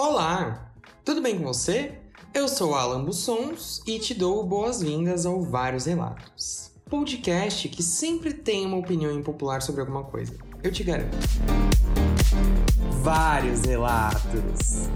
Olá, tudo bem com você? Eu sou Alan Bussons e te dou boas-vindas ao Vários Relatos, podcast que sempre tem uma opinião impopular sobre alguma coisa. Eu te garanto. Vários relatos.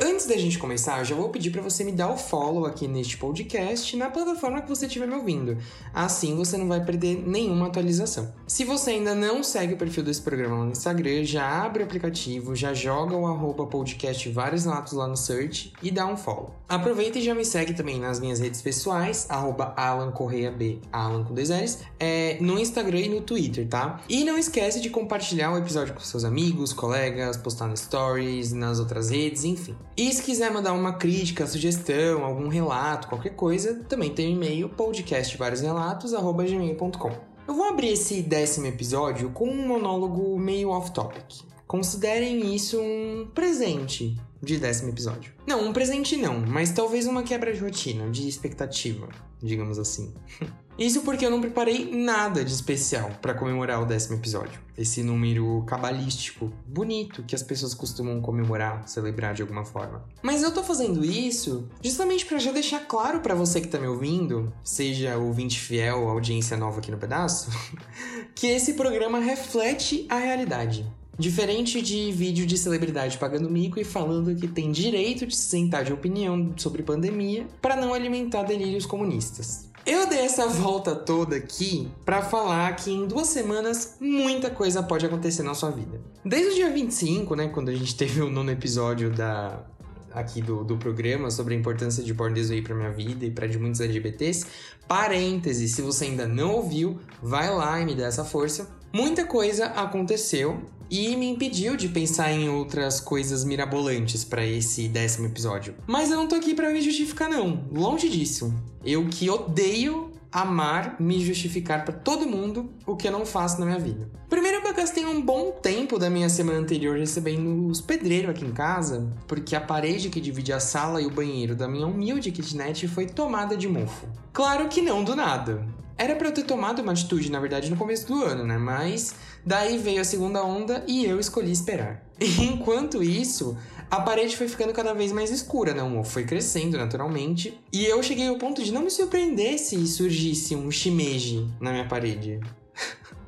Antes da gente começar, eu já vou pedir para você me dar o follow aqui neste podcast na plataforma que você estiver me ouvindo. Assim você não vai perder nenhuma atualização. Se você ainda não segue o perfil desse programa no Instagram, já abre o aplicativo, já joga o arroba podcast vários latos lá no search e dá um follow. Aproveita e já me segue também nas minhas redes pessoais, arroba Alan Correia B, Alan com dois L's, é, no Instagram e no Twitter, tá? E não esquece de compartilhar o episódio com seus amigos, colegas, postar no stories, nas outras redes, enfim. E se quiser mandar uma crítica, sugestão, algum relato, qualquer coisa, também tem o e-mail podcastváriosrelatos@gmail.com. Eu vou abrir esse décimo episódio com um monólogo meio off-topic. Considerem isso um presente de décimo episódio. Não, um presente não, mas talvez uma quebra de rotina, de expectativa, digamos assim. Isso porque eu não preparei nada de especial para comemorar o décimo episódio. Esse número cabalístico, bonito, que as pessoas costumam comemorar, celebrar de alguma forma. Mas eu tô fazendo isso justamente para já deixar claro para você que tá me ouvindo, seja ouvinte fiel, audiência nova aqui no pedaço, que esse programa reflete a realidade. Diferente de vídeo de celebridade pagando mico e falando que tem direito de se sentar de opinião sobre pandemia para não alimentar delírios comunistas. Eu dei essa volta toda aqui para falar que em duas semanas muita coisa pode acontecer na sua vida. Desde o dia 25, né, quando a gente teve o nono episódio da aqui do, do programa sobre a importância de Born This Way pra minha vida e para de muitos LGBTs. Parêntese, se você ainda não ouviu, vai lá e me dá essa força. Muita coisa aconteceu e me impediu de pensar em outras coisas mirabolantes para esse décimo episódio. Mas eu não tô aqui para me justificar não, longe disso. Eu que odeio amar me justificar para todo mundo o que eu não faço na minha vida. Primeiro eu gastei um bom tempo da minha semana anterior recebendo os pedreiros aqui em casa, porque a parede que divide a sala e o banheiro da minha humilde kitnet foi tomada de mofo. Claro que não do nada. Era para eu ter tomado uma atitude, na verdade, no começo do ano, né? Mas daí veio a segunda onda e eu escolhi esperar. Enquanto isso, a parede foi ficando cada vez mais escura, né? O mofo foi crescendo naturalmente. E eu cheguei ao ponto de não me surpreender se surgisse um shimeji na minha parede.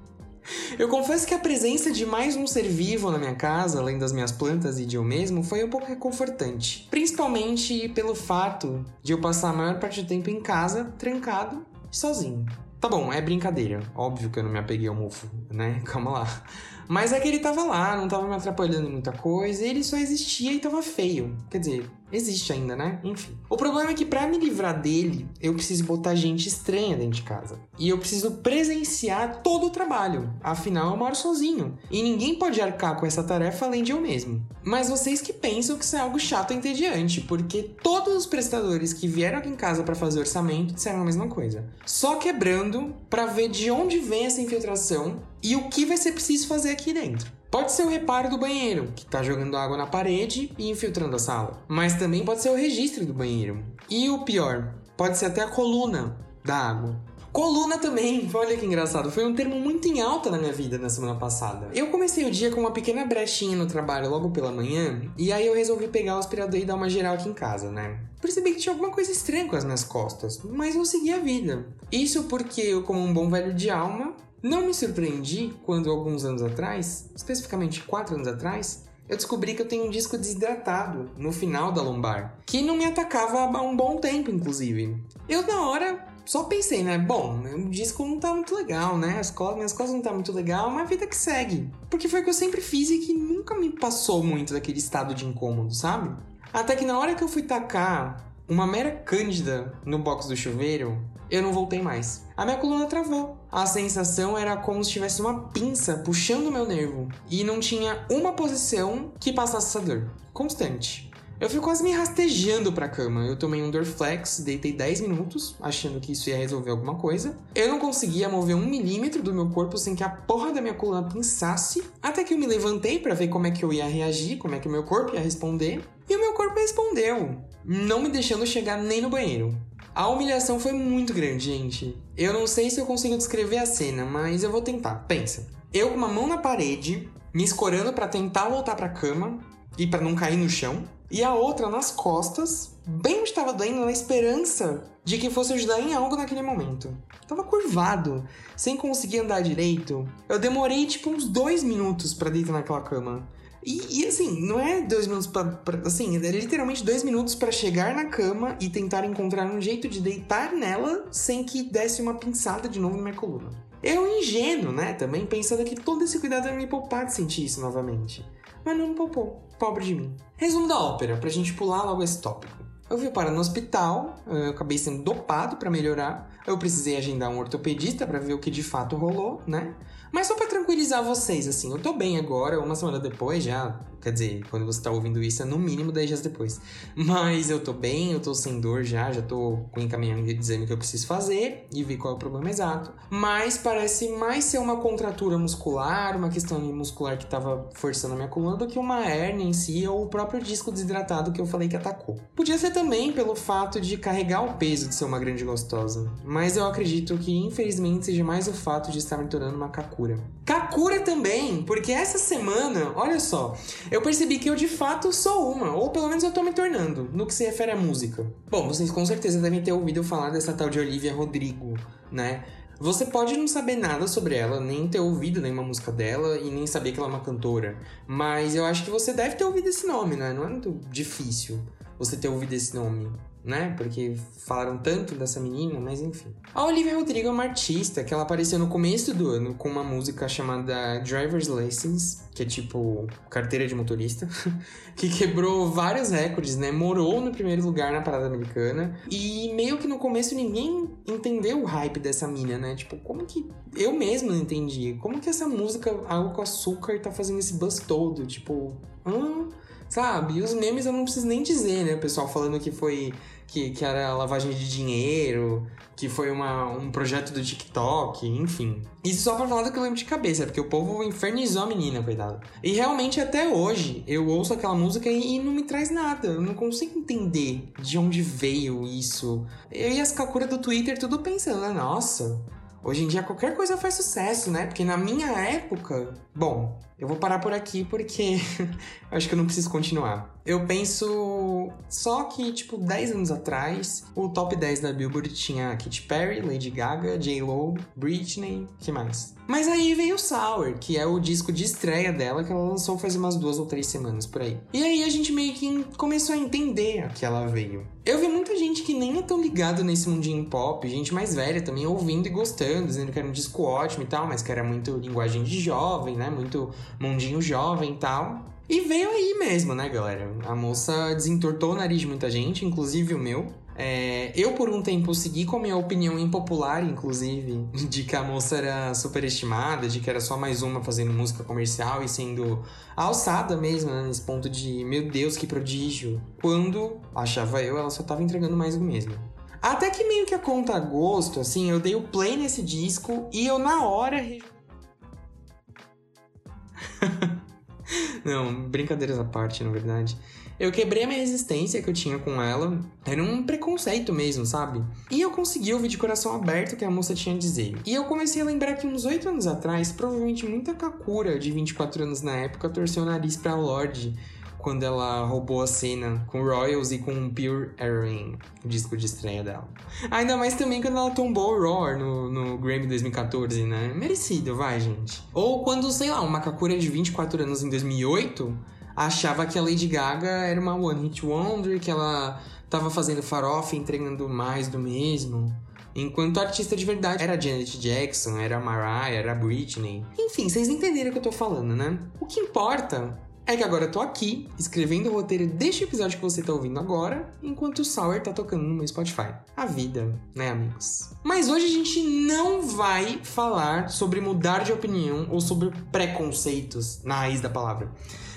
Eu confesso que a presença de mais um ser vivo na minha casa, além das minhas plantas e de eu mesmo, foi um pouco reconfortante. Principalmente pelo fato de eu passar a maior parte do tempo em casa, trancado sozinho. Tá bom, é brincadeira. Óbvio que eu não me apeguei ao mofo, né? Calma lá. Mas é que ele tava lá, não tava me atrapalhando em muita coisa, ele só existia e tava feio. Quer dizer, existe ainda, né? Enfim. O problema é que para me livrar dele, eu preciso botar gente estranha dentro de casa. E eu preciso presenciar todo o trabalho. Afinal, eu moro sozinho. E ninguém pode arcar com essa tarefa além de eu mesmo. Mas vocês que pensam que isso é algo chato e entediante, porque todos os prestadores que vieram aqui em casa para fazer orçamento disseram a mesma coisa. Só quebrando para ver de onde vem essa infiltração e o que vai ser preciso fazer aqui dentro. Pode ser o reparo do banheiro, que está jogando água na parede e infiltrando a sala. Mas também pode ser o registro do banheiro. E o pior, pode ser até a coluna da água. Coluna também, olha que engraçado, foi um termo muito em alta na minha vida na semana passada. Eu comecei o dia com uma pequena brechinha no trabalho logo pela manhã, e aí eu resolvi pegar o aspirador e dar uma geral aqui em casa, né? Percebi que tinha alguma coisa estranha com as minhas costas, mas eu segui a vida. Isso porque eu, como um bom velho de alma, não me surpreendi quando, alguns anos atrás, especificamente quatro anos atrás, eu descobri que eu tenho um disco desidratado no final da lombar, que não me atacava há um bom tempo, inclusive. Eu, na hora, só pensei, né? Bom, o disco não tá muito legal, né? As minhas costas não tá muito legal, mas a vida que segue. Porque foi o que eu sempre fiz e que nunca me passou muito daquele estado de incômodo, sabe? Até que na hora que eu fui tacar uma mera cândida no box do chuveiro, eu não voltei mais. A minha coluna travou. A sensação era como se tivesse uma pinça puxando meu nervo e não tinha uma posição que passasse essa dor. Constante. Eu fui quase me rastejando pra cama. Eu tomei um Dorflex, deitei 10 minutos, achando que isso ia resolver alguma coisa. Eu não conseguia mover um milímetro do meu corpo sem que a porra da minha coluna pinçasse. Até que eu me levantei para ver como é que eu ia reagir, como é que o meu corpo ia responder. Respondeu, não me deixando chegar nem no banheiro. A humilhação foi muito grande, gente. Eu não sei se eu consigo descrever a cena, mas eu vou tentar. Pensa. Eu com uma mão na parede, me escorando para tentar voltar pra cama e para não cair no chão. E a outra nas costas, bem onde estava doendo, na esperança de que fosse ajudar em algo naquele momento. Tava curvado, sem conseguir andar direito. Eu demorei tipo uns dois minutos para deitar naquela cama. E, e, assim, não é dois minutos pra, pra, Assim, é literalmente dois minutos para chegar na cama e tentar encontrar um jeito de deitar nela sem que desse uma pinçada de novo na minha coluna. Eu ingênuo, né? Também pensando que todo esse cuidado ia me poupar de sentir isso novamente. Mas não me poupou. Pobre de mim. Resumo da ópera, pra gente pular logo esse tópico. Eu fui parar no hospital, eu acabei sendo dopado para melhorar. Eu precisei agendar um ortopedista para ver o que de fato rolou, né? Mas só para tranquilizar vocês, assim, eu tô bem agora, uma semana depois já. Quer dizer, quando você tá ouvindo isso é no mínimo 10 dias depois. Mas eu tô bem, eu tô sem dor já, já tô com encaminhamento de exame que eu preciso fazer e ver qual é o problema exato. Mas parece mais ser uma contratura muscular, uma questão muscular que tava forçando a minha coluna do que uma hernia em si ou o próprio disco desidratado que eu falei que atacou. Podia ser também pelo fato de carregar o peso de ser uma grande gostosa, mas eu acredito que infelizmente seja mais o fato de estar me tornando uma Kakura. Kakura também, porque essa semana, olha só, eu percebi que eu de fato sou uma, ou pelo menos eu tô me tornando, no que se refere à música. Bom, vocês com certeza devem ter ouvido falar dessa tal de Olivia Rodrigo, né? Você pode não saber nada sobre ela, nem ter ouvido nenhuma música dela e nem saber que ela é uma cantora. Mas eu acho que você deve ter ouvido esse nome, né? Não é muito difícil você ter ouvido esse nome né? Porque falaram tanto dessa menina, mas enfim. A Olivia Rodrigo é uma artista que ela apareceu no começo do ano com uma música chamada Driver's License, que é tipo carteira de motorista, que quebrou vários recordes, né? Morou no primeiro lugar na parada americana e meio que no começo ninguém entendeu o hype dessa mina, né? Tipo, como que eu mesmo não entendi? Como que essa música Água com Açúcar tá fazendo esse buzz todo? Tipo, hum, Sabe? E os memes eu não preciso nem dizer, né? O pessoal falando que foi. Que, que era lavagem de dinheiro, que foi uma, um projeto do TikTok, enfim. Isso só pra falar do que eu lembro de cabeça, porque o povo infernizou a menina, coitada. E realmente até hoje eu ouço aquela música e, e não me traz nada. Eu não consigo entender de onde veio isso. Eu e as Kakura do Twitter tudo pensando, né? Nossa, Hoje em dia qualquer coisa faz sucesso, né? Porque na minha época. Bom, eu vou parar por aqui porque acho que eu não preciso continuar. Eu penso só que, tipo, 10 anos atrás, o top 10 da Billboard tinha Katy Perry, Lady Gaga, J-Lo, Britney, que mais? Mas aí veio Sour, que é o disco de estreia dela que ela lançou faz umas duas ou três semanas por aí. E aí a gente meio que começou a entender a que ela veio. Eu vi muita gente que nem é tão ligado nesse mundinho pop, gente mais velha também ouvindo e gostando, dizendo que era um disco ótimo e tal, mas que era muito linguagem de jovem, né? Muito mundinho jovem e tal. E veio aí mesmo, né, galera? A moça desentortou o nariz de muita gente, inclusive o meu. É, eu, por um tempo, segui com a minha opinião impopular, inclusive, de que a moça era superestimada, de que era só mais uma fazendo música comercial e sendo alçada mesmo, né, nesse ponto de, meu Deus, que prodígio. Quando, achava eu, ela só tava entregando mais do mesmo. Até que meio que a conta gosto, assim, eu dei o play nesse disco e eu na hora. Não, brincadeiras à parte, na verdade. Eu quebrei a minha resistência que eu tinha com ela. Era um preconceito mesmo, sabe? E eu consegui ouvir de coração aberto o que a moça tinha a dizer. E eu comecei a lembrar que uns 8 anos atrás, provavelmente muita Kakura de 24 anos na época torceu o nariz pra Lorde quando ela roubou a cena com Royals e com Pure Heroin, o disco de estreia dela. Ainda mais também quando ela tombou o Roar no, no Grammy 2014, né? Merecido, vai, gente. Ou quando, sei lá, uma Kakura de 24 anos em 2008 achava que a Lady Gaga era uma One Hit Wonder, que ela tava fazendo farofa entregando mais do mesmo. Enquanto a artista de verdade era Janet Jackson, era Mariah, era Britney. Enfim, vocês entenderam o que eu tô falando, né? O que importa é que agora eu tô aqui, escrevendo o roteiro deste episódio que você tá ouvindo agora, enquanto o Sour tá tocando no meu Spotify. A vida, né, amigos? Mas hoje a gente não vai falar sobre mudar de opinião ou sobre preconceitos na raiz da palavra.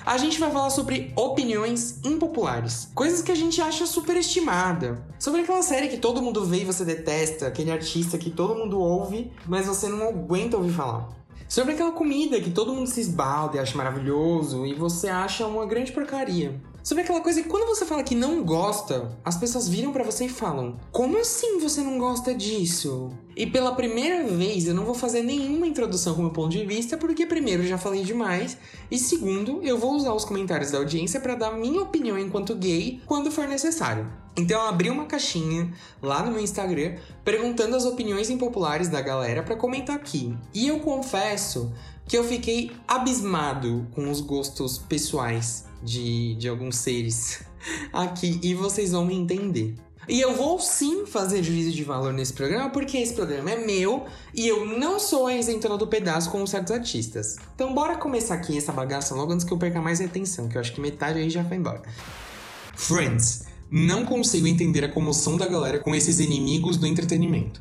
A gente vai falar sobre opiniões impopulares, coisas que a gente acha superestimada. Sobre aquela série que todo mundo vê e você detesta, aquele artista que todo mundo ouve, mas você não aguenta ouvir falar. Sobre aquela comida que todo mundo se esbalda e acha maravilhoso e você acha uma grande porcaria. Sobre aquela coisa que quando você fala que não gosta, as pessoas viram para você e falam: Como assim você não gosta disso? E pela primeira vez eu não vou fazer nenhuma introdução com o meu ponto de vista, porque primeiro já falei demais, e segundo, eu vou usar os comentários da audiência para dar minha opinião enquanto gay quando for necessário. Então eu abri uma caixinha lá no meu Instagram perguntando as opiniões impopulares da galera para comentar aqui. E eu confesso que eu fiquei abismado com os gostos pessoais de, de alguns seres aqui e vocês vão me entender. E eu vou sim fazer juízo de valor nesse programa, porque esse programa é meu e eu não sou a isentona do pedaço como certos artistas. Então bora começar aqui essa bagaça logo antes que eu perca mais atenção, que eu acho que metade aí já foi embora. Friends. Não consigo entender a comoção da galera com esses inimigos do entretenimento.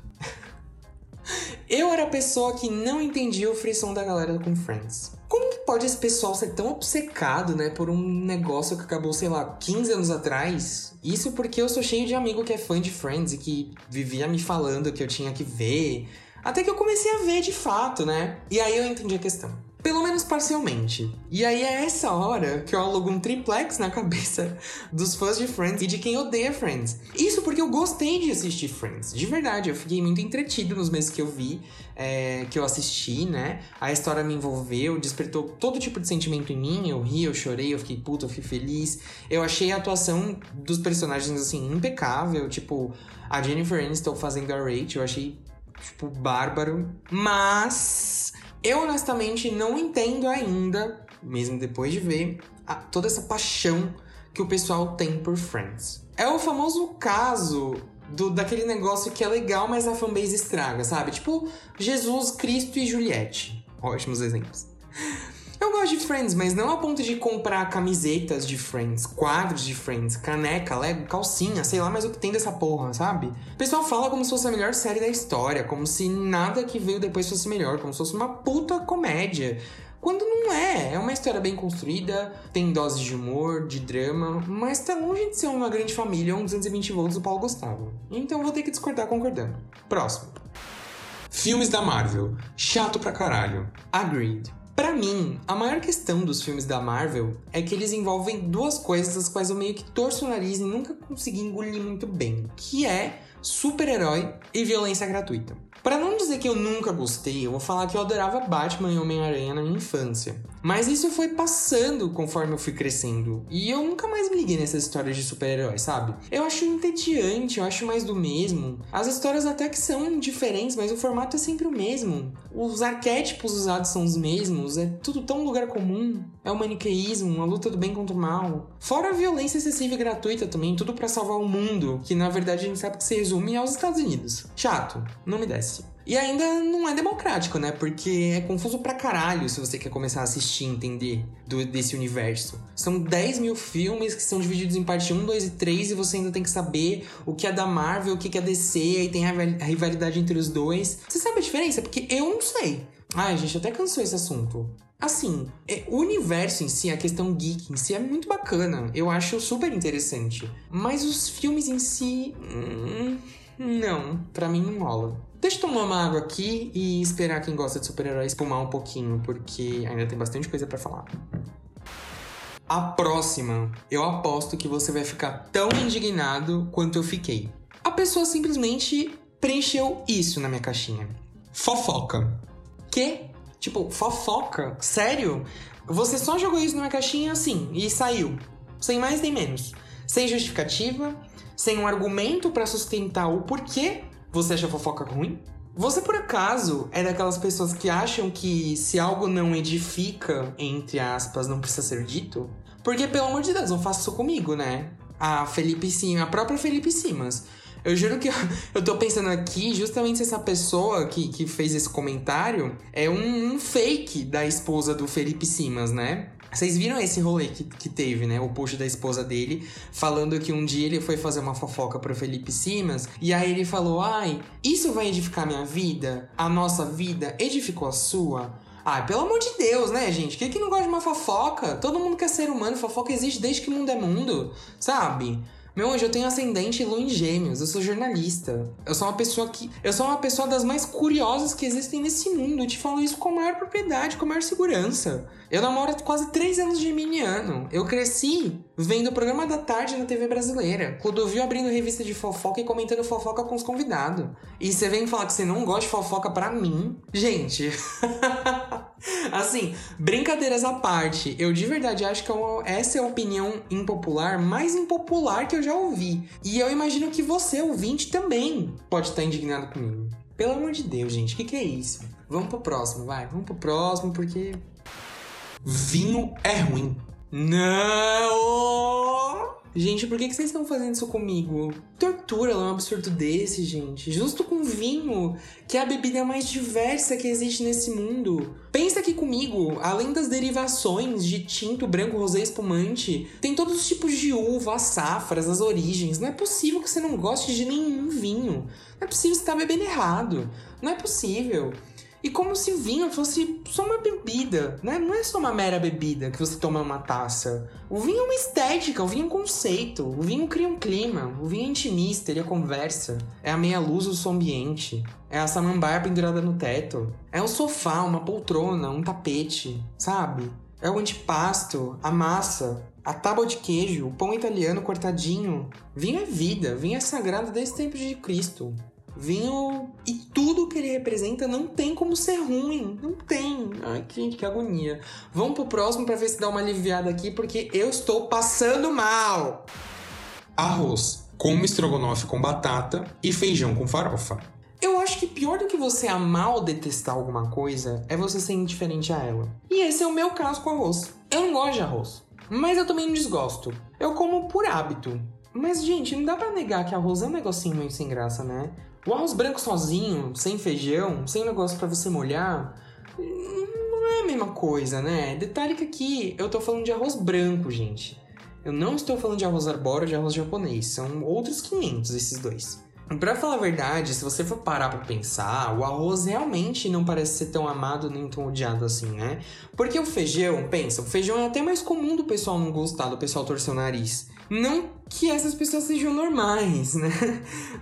Eu era a pessoa que não entendia o frição da galera com Friends. Como que pode esse pessoal ser tão obcecado, né, por um negócio que acabou, sei lá, 15 anos atrás? Isso porque eu sou cheio de amigo que é fã de Friends e que vivia me falando que eu tinha que ver. Até que eu comecei a ver de fato, né? E aí eu entendi a questão. Pelo menos parcialmente. E aí é essa hora que eu alugo um triplex na cabeça dos fãs de Friends e de quem odeia Friends. Isso porque eu gostei de assistir Friends. De verdade, eu fiquei muito entretido nos meses que eu vi, é, que eu assisti, né? A história me envolveu, despertou todo tipo de sentimento em mim. Eu ri, eu chorei, eu fiquei puto, eu fiquei feliz. Eu achei a atuação dos personagens, assim, impecável. Tipo, a Jennifer Aniston fazendo a Rachel, eu achei, tipo, bárbaro. Mas eu honestamente não entendo ainda, mesmo depois de ver, a, toda essa paixão que o pessoal tem por Friends. É o famoso caso do, daquele negócio que é legal, mas a fanbase estraga, sabe? Tipo Jesus, Cristo e Juliette. Ótimos exemplos. Eu gosto de Friends, mas não a ponto de comprar camisetas de Friends, quadros de Friends, caneca, Lego, calcinha, sei lá mais o que tem dessa porra, sabe? O pessoal fala como se fosse a melhor série da história, como se nada que veio depois fosse melhor, como se fosse uma puta comédia. Quando não é, é uma história bem construída, tem doses de humor, de drama, mas tá longe de ser uma grande família ou um 220 volts do Paulo Gustavo. Então vou ter que discordar concordando. Próximo. Filmes da Marvel. Chato pra caralho. Agreed. Para mim, a maior questão dos filmes da Marvel é que eles envolvem duas coisas as quais eu meio que torço o nariz e nunca consegui engolir muito bem, que é super-herói e violência gratuita. Para não dizer que eu nunca gostei, eu vou falar que eu adorava Batman e Homem-Aranha na minha infância. Mas isso foi passando conforme eu fui crescendo. E eu nunca mais me liguei nessas histórias de super-heróis, sabe? Eu acho entediante, eu acho mais do mesmo. As histórias até que são diferentes, mas o formato é sempre o mesmo. Os arquétipos usados são os mesmos, é tudo tão lugar comum. É o maniqueísmo, a luta do bem contra o mal. Fora a violência excessiva e gratuita também, tudo para salvar o mundo, que na verdade a gente sabe que se resume aos Estados Unidos. Chato, não me desce. E ainda não é democrático, né? Porque é confuso pra caralho se você quer começar a assistir e entender do, desse universo. São 10 mil filmes que são divididos em parte 1, 2 e 3 e você ainda tem que saber o que é da Marvel, o que é DC, aí tem a rivalidade entre os dois. Você sabe a diferença? Porque eu não sei. Ai, gente, até cansou esse assunto. Assim, é, o universo em si, a questão geek em si é muito bacana. Eu acho super interessante. Mas os filmes em si. Hum, não, pra mim não rola. Deixa eu tomar uma água aqui e esperar quem gosta de super-heróis espumar um pouquinho, porque ainda tem bastante coisa para falar. A próxima, eu aposto que você vai ficar tão indignado quanto eu fiquei. A pessoa simplesmente preencheu isso na minha caixinha. Fofoca. Que? Tipo, fofoca? Sério? Você só jogou isso na minha caixinha assim e saiu. Sem mais nem menos. Sem justificativa, sem um argumento para sustentar o porquê você acha fofoca ruim? Você por acaso é daquelas pessoas que acham que se algo não edifica, entre aspas, não precisa ser dito? Porque, pelo amor de Deus, não faça isso comigo, né? A Felipe Simas, a própria Felipe Simas. Eu juro que eu, tô pensando aqui justamente se essa pessoa que, que fez esse comentário é um, um fake da esposa do Felipe Simas, né? Vocês viram esse rolê que, que teve, né? O post da esposa dele, falando que um dia ele foi fazer uma fofoca pro Felipe Simas, e aí ele falou: Ai, isso vai edificar minha vida? A nossa vida edificou a sua? Ai, pelo amor de Deus, né, gente? Quem que não gosta de uma fofoca? Todo mundo quer ser humano, fofoca existe desde que o mundo é mundo, sabe? Meu anjo, eu tenho ascendente e lua em gêmeos, eu sou jornalista. Eu sou uma pessoa que. Eu sou uma pessoa das mais curiosas que existem nesse mundo. Eu te falo isso com a maior propriedade, com a maior segurança. Eu namoro há quase três anos de geminiano. Eu cresci vendo o programa da tarde na TV brasileira. Clodovil abrindo revista de fofoca e comentando fofoca com os convidados. E você vem falar que você não gosta de fofoca pra mim? Gente. assim, brincadeiras à parte, eu de verdade acho que essa é a opinião impopular mais impopular que eu já ouvi. E eu imagino que você, ouvinte, também pode estar indignado comigo. Pelo amor de Deus, gente, o que, que é isso? Vamos pro próximo, vai. Vamos pro próximo, porque. Vinho é ruim. Não! Gente, por que, que vocês estão fazendo isso comigo? Tortura é um absurdo desse, gente. Justo com vinho, que é a bebida mais diversa que existe nesse mundo. Pensa aqui comigo, além das derivações de tinto, branco, rosé espumante, tem todos os tipos de uva, as safras, as origens. Não é possível que você não goste de nenhum vinho. Não é possível você estar bebendo errado. Não é possível. E como se vinho fosse só uma bebida, né? Não é só uma mera bebida que você toma uma taça. O vinho é uma estética, o vinho é um conceito, o vinho cria um clima, o vinho é intimista, ele é conversa, é a meia luz do seu ambiente, é a samambaia pendurada no teto, é um sofá, uma poltrona, um tapete, sabe? É o antipasto, a massa, a tábua de queijo, o pão italiano cortadinho. Vinho é vida, vinho é sagrado desde o tempo de Cristo. Vinho e tudo que ele representa não tem como ser ruim. Não tem. Ai, gente, que agonia. Vamos pro próximo para ver se dá uma aliviada aqui, porque eu estou passando mal. Arroz com estrogonofe com batata e feijão com farofa. Eu acho que pior do que você amar ou detestar alguma coisa é você ser indiferente a ela. E esse é o meu caso com arroz. Eu não gosto de arroz, mas eu também não desgosto. Eu como por hábito. Mas, gente, não dá pra negar que arroz é um negocinho meio sem graça, né? O arroz branco sozinho, sem feijão, sem negócio para você molhar, não é a mesma coisa, né? Detalhe que aqui eu tô falando de arroz branco, gente. Eu não estou falando de arroz arbóreo de arroz japonês, são outros 500 esses dois. Pra falar a verdade, se você for parar pra pensar, o arroz realmente não parece ser tão amado nem tão odiado assim, né? Porque o feijão, pensa, o feijão é até mais comum do pessoal não gostar, do pessoal torcer o nariz. Não que essas pessoas sejam normais, né?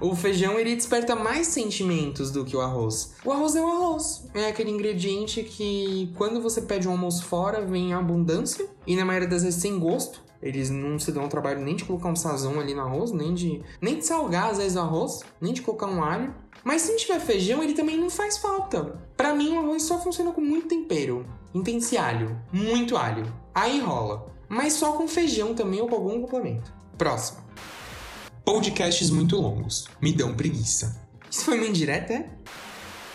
O feijão ele desperta mais sentimentos do que o arroz. O arroz é o arroz. É aquele ingrediente que quando você pede um almoço fora vem em abundância e na maioria das vezes sem gosto. Eles não se dão o trabalho nem de colocar um sazão ali no arroz, nem de, nem de salgar às vezes o arroz, nem de colocar um alho. Mas se não tiver feijão, ele também não faz falta. Para mim, o arroz só funciona com muito tempero. Intense alho, muito alho. Aí rola. Mas só com feijão também ou com algum complemento. Próximo. Podcasts muito longos. Me dão preguiça. Isso foi uma indireta, é?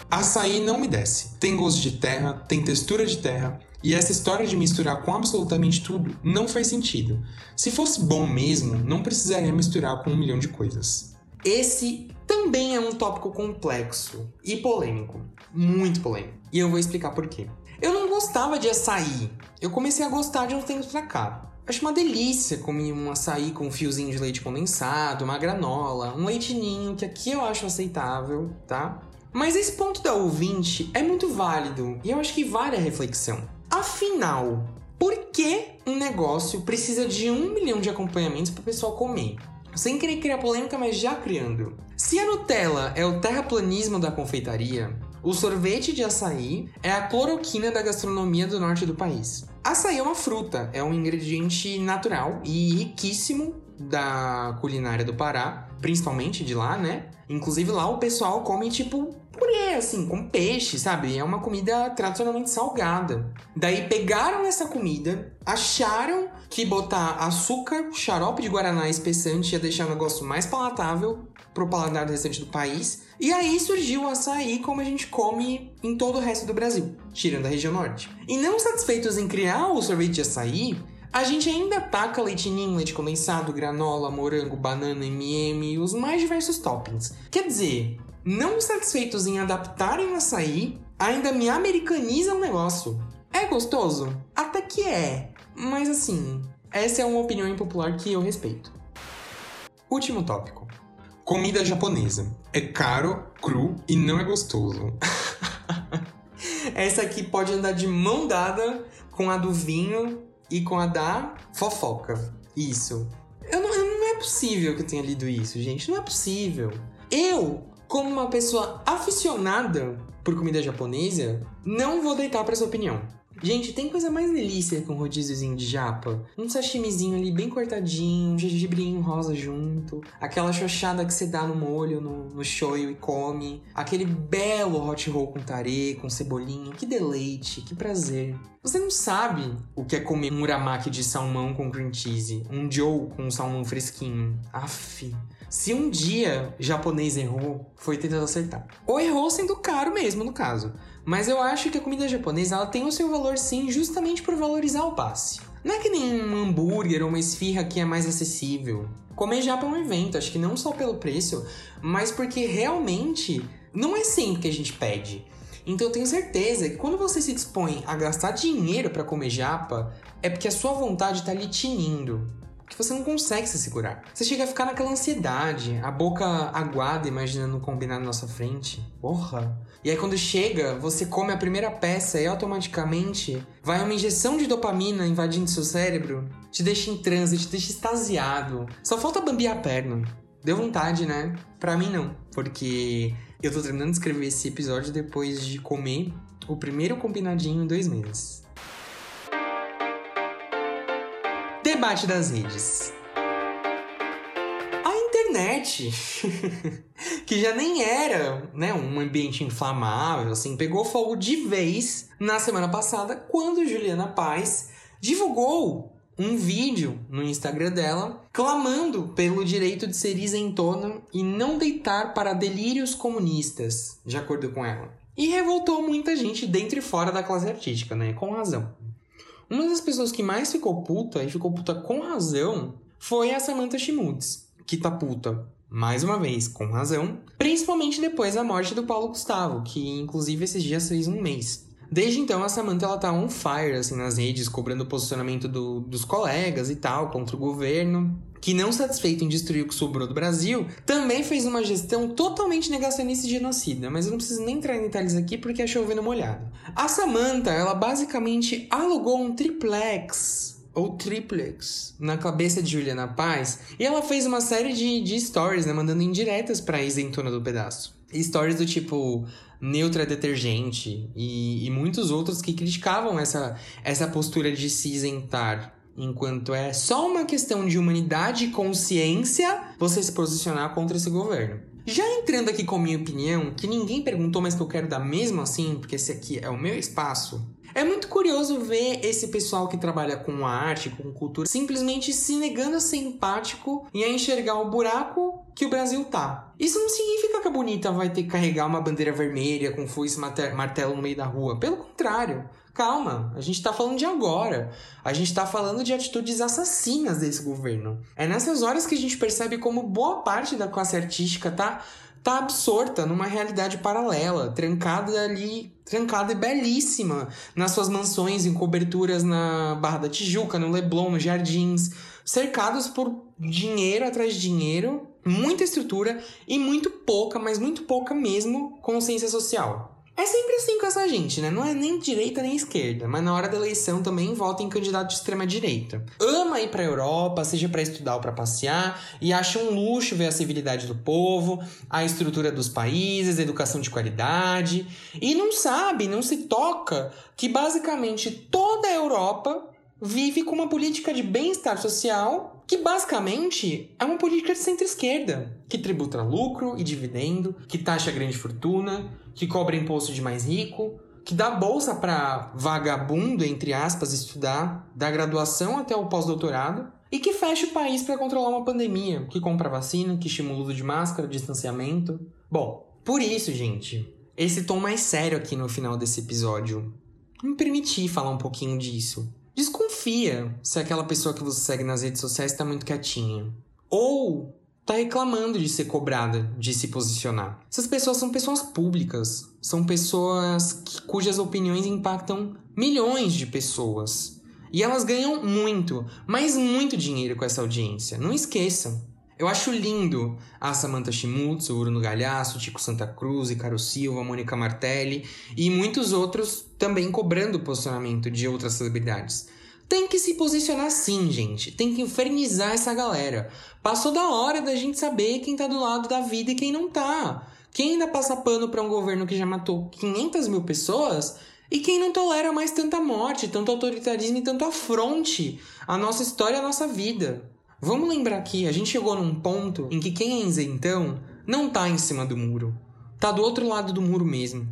Açaí não me desce. Tem gosto de terra, tem textura de terra, e essa história de misturar com absolutamente tudo não faz sentido. Se fosse bom mesmo, não precisaria misturar com um milhão de coisas. Esse também é um tópico complexo e polêmico. Muito polêmico. E eu vou explicar por quê. Eu não gostava de açaí. Eu comecei a gostar de uns tempos pra cá. Acho uma delícia comer um açaí com um fiozinho de leite condensado, uma granola, um leitinho, que aqui eu acho aceitável, tá? Mas esse ponto da ouvinte é muito válido e eu acho que vale a reflexão. Afinal, por que um negócio precisa de um milhão de acompanhamentos para o pessoal comer? Sem querer criar polêmica, mas já criando. Se a Nutella é o terraplanismo da confeitaria, o sorvete de açaí é a cloroquina da gastronomia do norte do país. Açaí é uma fruta, é um ingrediente natural e riquíssimo da culinária do Pará, principalmente de lá, né? Inclusive lá o pessoal come tipo purê, assim, com peixe, sabe? É uma comida tradicionalmente salgada. Daí pegaram essa comida, acharam que botar açúcar, xarope de guaraná espessante ia deixar o negócio mais palatável pro paladar do restante do país. E aí surgiu o açaí como a gente come em todo o resto do Brasil, tirando a região norte. E não satisfeitos em criar o sorvete de açaí, a gente ainda taca leitinho, leite condensado, granola, morango, banana, MM e os mais diversos toppings. Quer dizer, não satisfeitos em adaptarem o açaí, ainda me americanizam o negócio. É gostoso? Até que é. Mas assim, essa é uma opinião impopular que eu respeito. Último tópico. Comida japonesa. É caro, cru e não é gostoso. essa aqui pode andar de mão dada com a do vinho e com a da fofoca. Isso. Eu não, não é possível que eu tenha lido isso, gente. Não é possível. Eu, como uma pessoa aficionada por comida japonesa, não vou deitar para essa opinião. Gente, tem coisa mais delícia que um rodíziozinho de japa? Um sashimizinho ali bem cortadinho, um gengibrinho rosa junto, aquela xoxada que você dá no molho, no, no shoyu e come, aquele belo hot roll com tare, com cebolinha, que deleite, que prazer. Você não sabe o que é comer um uramaki de salmão com cream cheese, um joe com salmão fresquinho. Aff. Se um dia japonês errou, foi tentando acertar. Ou errou sendo caro mesmo, no caso. Mas eu acho que a comida japonesa ela tem o seu valor sim, justamente por valorizar o passe. Não é que nem um hambúrguer ou uma esfirra que é mais acessível. Comer japa é um evento, acho que não só pelo preço, mas porque realmente não é sempre que a gente pede. Então eu tenho certeza que quando você se dispõe a gastar dinheiro para comer japa, é porque a sua vontade está lhe tinindo que você não consegue se segurar. Você chega a ficar naquela ansiedade, a boca aguada imaginando combinar na nossa frente. Porra! E aí quando chega, você come a primeira peça e automaticamente vai uma injeção de dopamina invadindo seu cérebro, te deixa em transe, te deixa extasiado. Só falta bambear a perna. Deu vontade, né? Pra mim não, porque eu tô terminando de escrever esse episódio depois de comer o primeiro combinadinho em dois meses. Debate das redes. A internet, que já nem era né, um ambiente inflamável, assim, pegou fogo de vez na semana passada, quando Juliana Paz divulgou um vídeo no Instagram dela clamando pelo direito de ser isentona e não deitar para delírios comunistas, de acordo com ela. E revoltou muita gente dentro e fora da classe artística, né? Com razão. Uma das pessoas que mais ficou puta, e ficou puta com razão, foi a Samantha Schmutz, que tá puta, mais uma vez, com razão, principalmente depois da morte do Paulo Gustavo, que inclusive esses dias fez um mês. Desde então, a Samantha ela tá on fire, assim, nas redes, cobrando o posicionamento do, dos colegas e tal, contra o governo que não satisfeito em destruir o que sobrou do Brasil, também fez uma gestão totalmente negacionista e genocida, mas eu não preciso nem entrar em detalhes aqui porque é chovendo molhado. A Samantha, ela basicamente alugou um triplex ou triplex na cabeça de Juliana Paz e ela fez uma série de, de stories, né, mandando indiretas pra isentona do pedaço. Stories do tipo neutra detergente e, e muitos outros que criticavam essa, essa postura de se isentar Enquanto é só uma questão de humanidade e consciência você se posicionar contra esse governo. Já entrando aqui com a minha opinião, que ninguém perguntou, mas que eu quero dar mesmo assim, porque esse aqui é o meu espaço, é muito curioso ver esse pessoal que trabalha com arte, com cultura, simplesmente se negando a ser empático e a enxergar o buraco que o Brasil tá. Isso não significa que a Bonita vai ter que carregar uma bandeira vermelha com foice martelo no meio da rua. Pelo contrário. Calma, a gente tá falando de agora. A gente tá falando de atitudes assassinas desse governo. É nessas horas que a gente percebe como boa parte da classe artística tá tá absorta numa realidade paralela, trancada ali, trancada e belíssima nas suas mansões em coberturas na Barra da Tijuca, no Leblon, nos Jardins, cercados por dinheiro atrás de dinheiro, muita estrutura e muito pouca, mas muito pouca mesmo, consciência social. É sempre assim com essa gente, né? Não é nem direita nem esquerda, mas na hora da eleição também vota em candidato de extrema direita. Ama ir pra Europa, seja para estudar ou para passear, e acha um luxo ver a civilidade do povo, a estrutura dos países, a educação de qualidade, e não sabe, não se toca que basicamente toda a Europa vive com uma política de bem-estar social que basicamente é uma política de centro-esquerda, que tributa lucro e dividendo, que taxa grande fortuna, que cobra imposto de mais rico, que dá bolsa para vagabundo, entre aspas, estudar, da graduação até o pós-doutorado, e que fecha o país para controlar uma pandemia, que compra vacina, que estimula o uso de máscara, distanciamento. Bom, por isso, gente, esse tom mais sério aqui no final desse episódio, me permitir falar um pouquinho disso. Desconfia se aquela pessoa que você segue nas redes sociais está muito quietinha. Ou tá reclamando de ser cobrada, de se posicionar. Essas pessoas são pessoas públicas, são pessoas que, cujas opiniões impactam milhões de pessoas. E elas ganham muito, mas muito dinheiro com essa audiência. Não esqueçam. Eu acho lindo a Samantha o Bruno Galhaço, Tico Santa Cruz, Caro Silva, Mônica Martelli e muitos outros também cobrando o posicionamento de outras celebridades. Tem que se posicionar sim, gente. Tem que infernizar essa galera. Passou da hora da gente saber quem tá do lado da vida e quem não tá. Quem ainda passa pano para um governo que já matou 500 mil pessoas e quem não tolera mais tanta morte, tanto autoritarismo e tanto afronte à nossa história e à nossa vida. Vamos lembrar que a gente chegou num ponto em que quem é isentão não tá em cima do muro. Tá do outro lado do muro mesmo.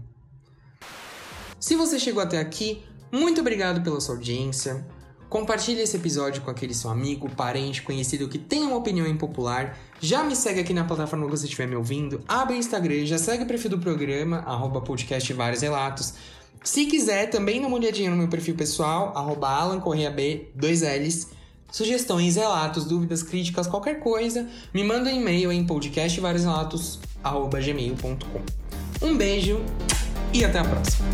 Se você chegou até aqui, muito obrigado pela sua audiência. Compartilhe esse episódio com aquele seu amigo, parente, conhecido que tem uma opinião impopular. Já me segue aqui na plataforma que você estiver me ouvindo. Abre o Instagram, já segue o perfil do programa, arroba podcast vários relatos. Se quiser, também dá uma olhadinha no meu perfil pessoal, arroba Alan Correia B, dois L's. Sugestões, relatos, dúvidas, críticas, qualquer coisa, me manda um e-mail em podcastvarioslatos.gmail.com. Um beijo e até a próxima.